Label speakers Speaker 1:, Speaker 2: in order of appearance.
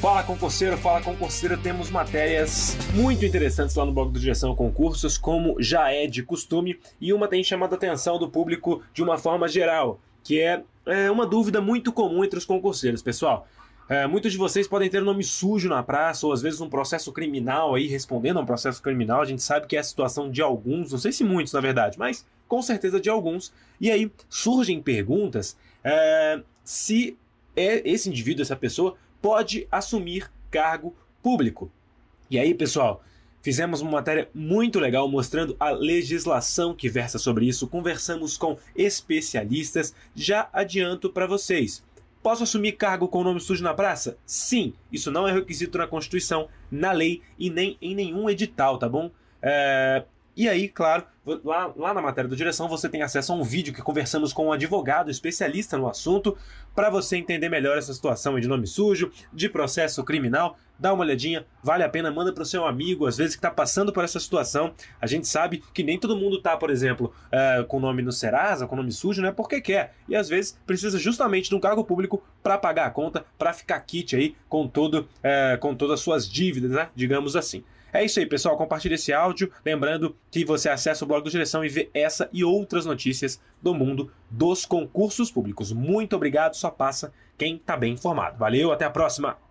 Speaker 1: Fala concurseiro, fala concurseiro, temos matérias muito interessantes lá no blog do Direção Concursos, como já é de costume, e uma tem chamado a atenção do público de uma forma geral, que é, é uma dúvida muito comum entre os concurseiros, pessoal. É, muitos de vocês podem ter nome sujo na praça, ou às vezes um processo criminal aí, respondendo a um processo criminal. A gente sabe que é a situação de alguns, não sei se muitos na verdade, mas com certeza de alguns. E aí surgem perguntas é, se é esse indivíduo, essa pessoa, pode assumir cargo público. E aí, pessoal, fizemos uma matéria muito legal mostrando a legislação que versa sobre isso. Conversamos com especialistas. Já adianto para vocês. Posso assumir cargo com o nome sujo na praça? Sim, isso não é requisito na Constituição, na lei e nem em nenhum edital, tá bom? É, e aí, claro, lá, lá na matéria do Direção você tem acesso a um vídeo que conversamos com um advogado especialista no assunto para você entender melhor essa situação de nome sujo, de processo criminal. Dá uma olhadinha, vale a pena, manda para o seu amigo, às vezes que está passando por essa situação. A gente sabe que nem todo mundo tá, por exemplo, uh, com nome no Serasa, com nome sujo, não é porque quer. E às vezes precisa justamente de um cargo público para pagar a conta, para ficar kit aí com, todo, uh, com todas as suas dívidas, né? digamos assim. É isso aí, pessoal. Compartilhe esse áudio. Lembrando que você acessa o blog do Direção e vê essa e outras notícias do mundo dos concursos públicos. Muito obrigado, só passa quem está bem informado. Valeu, até a próxima!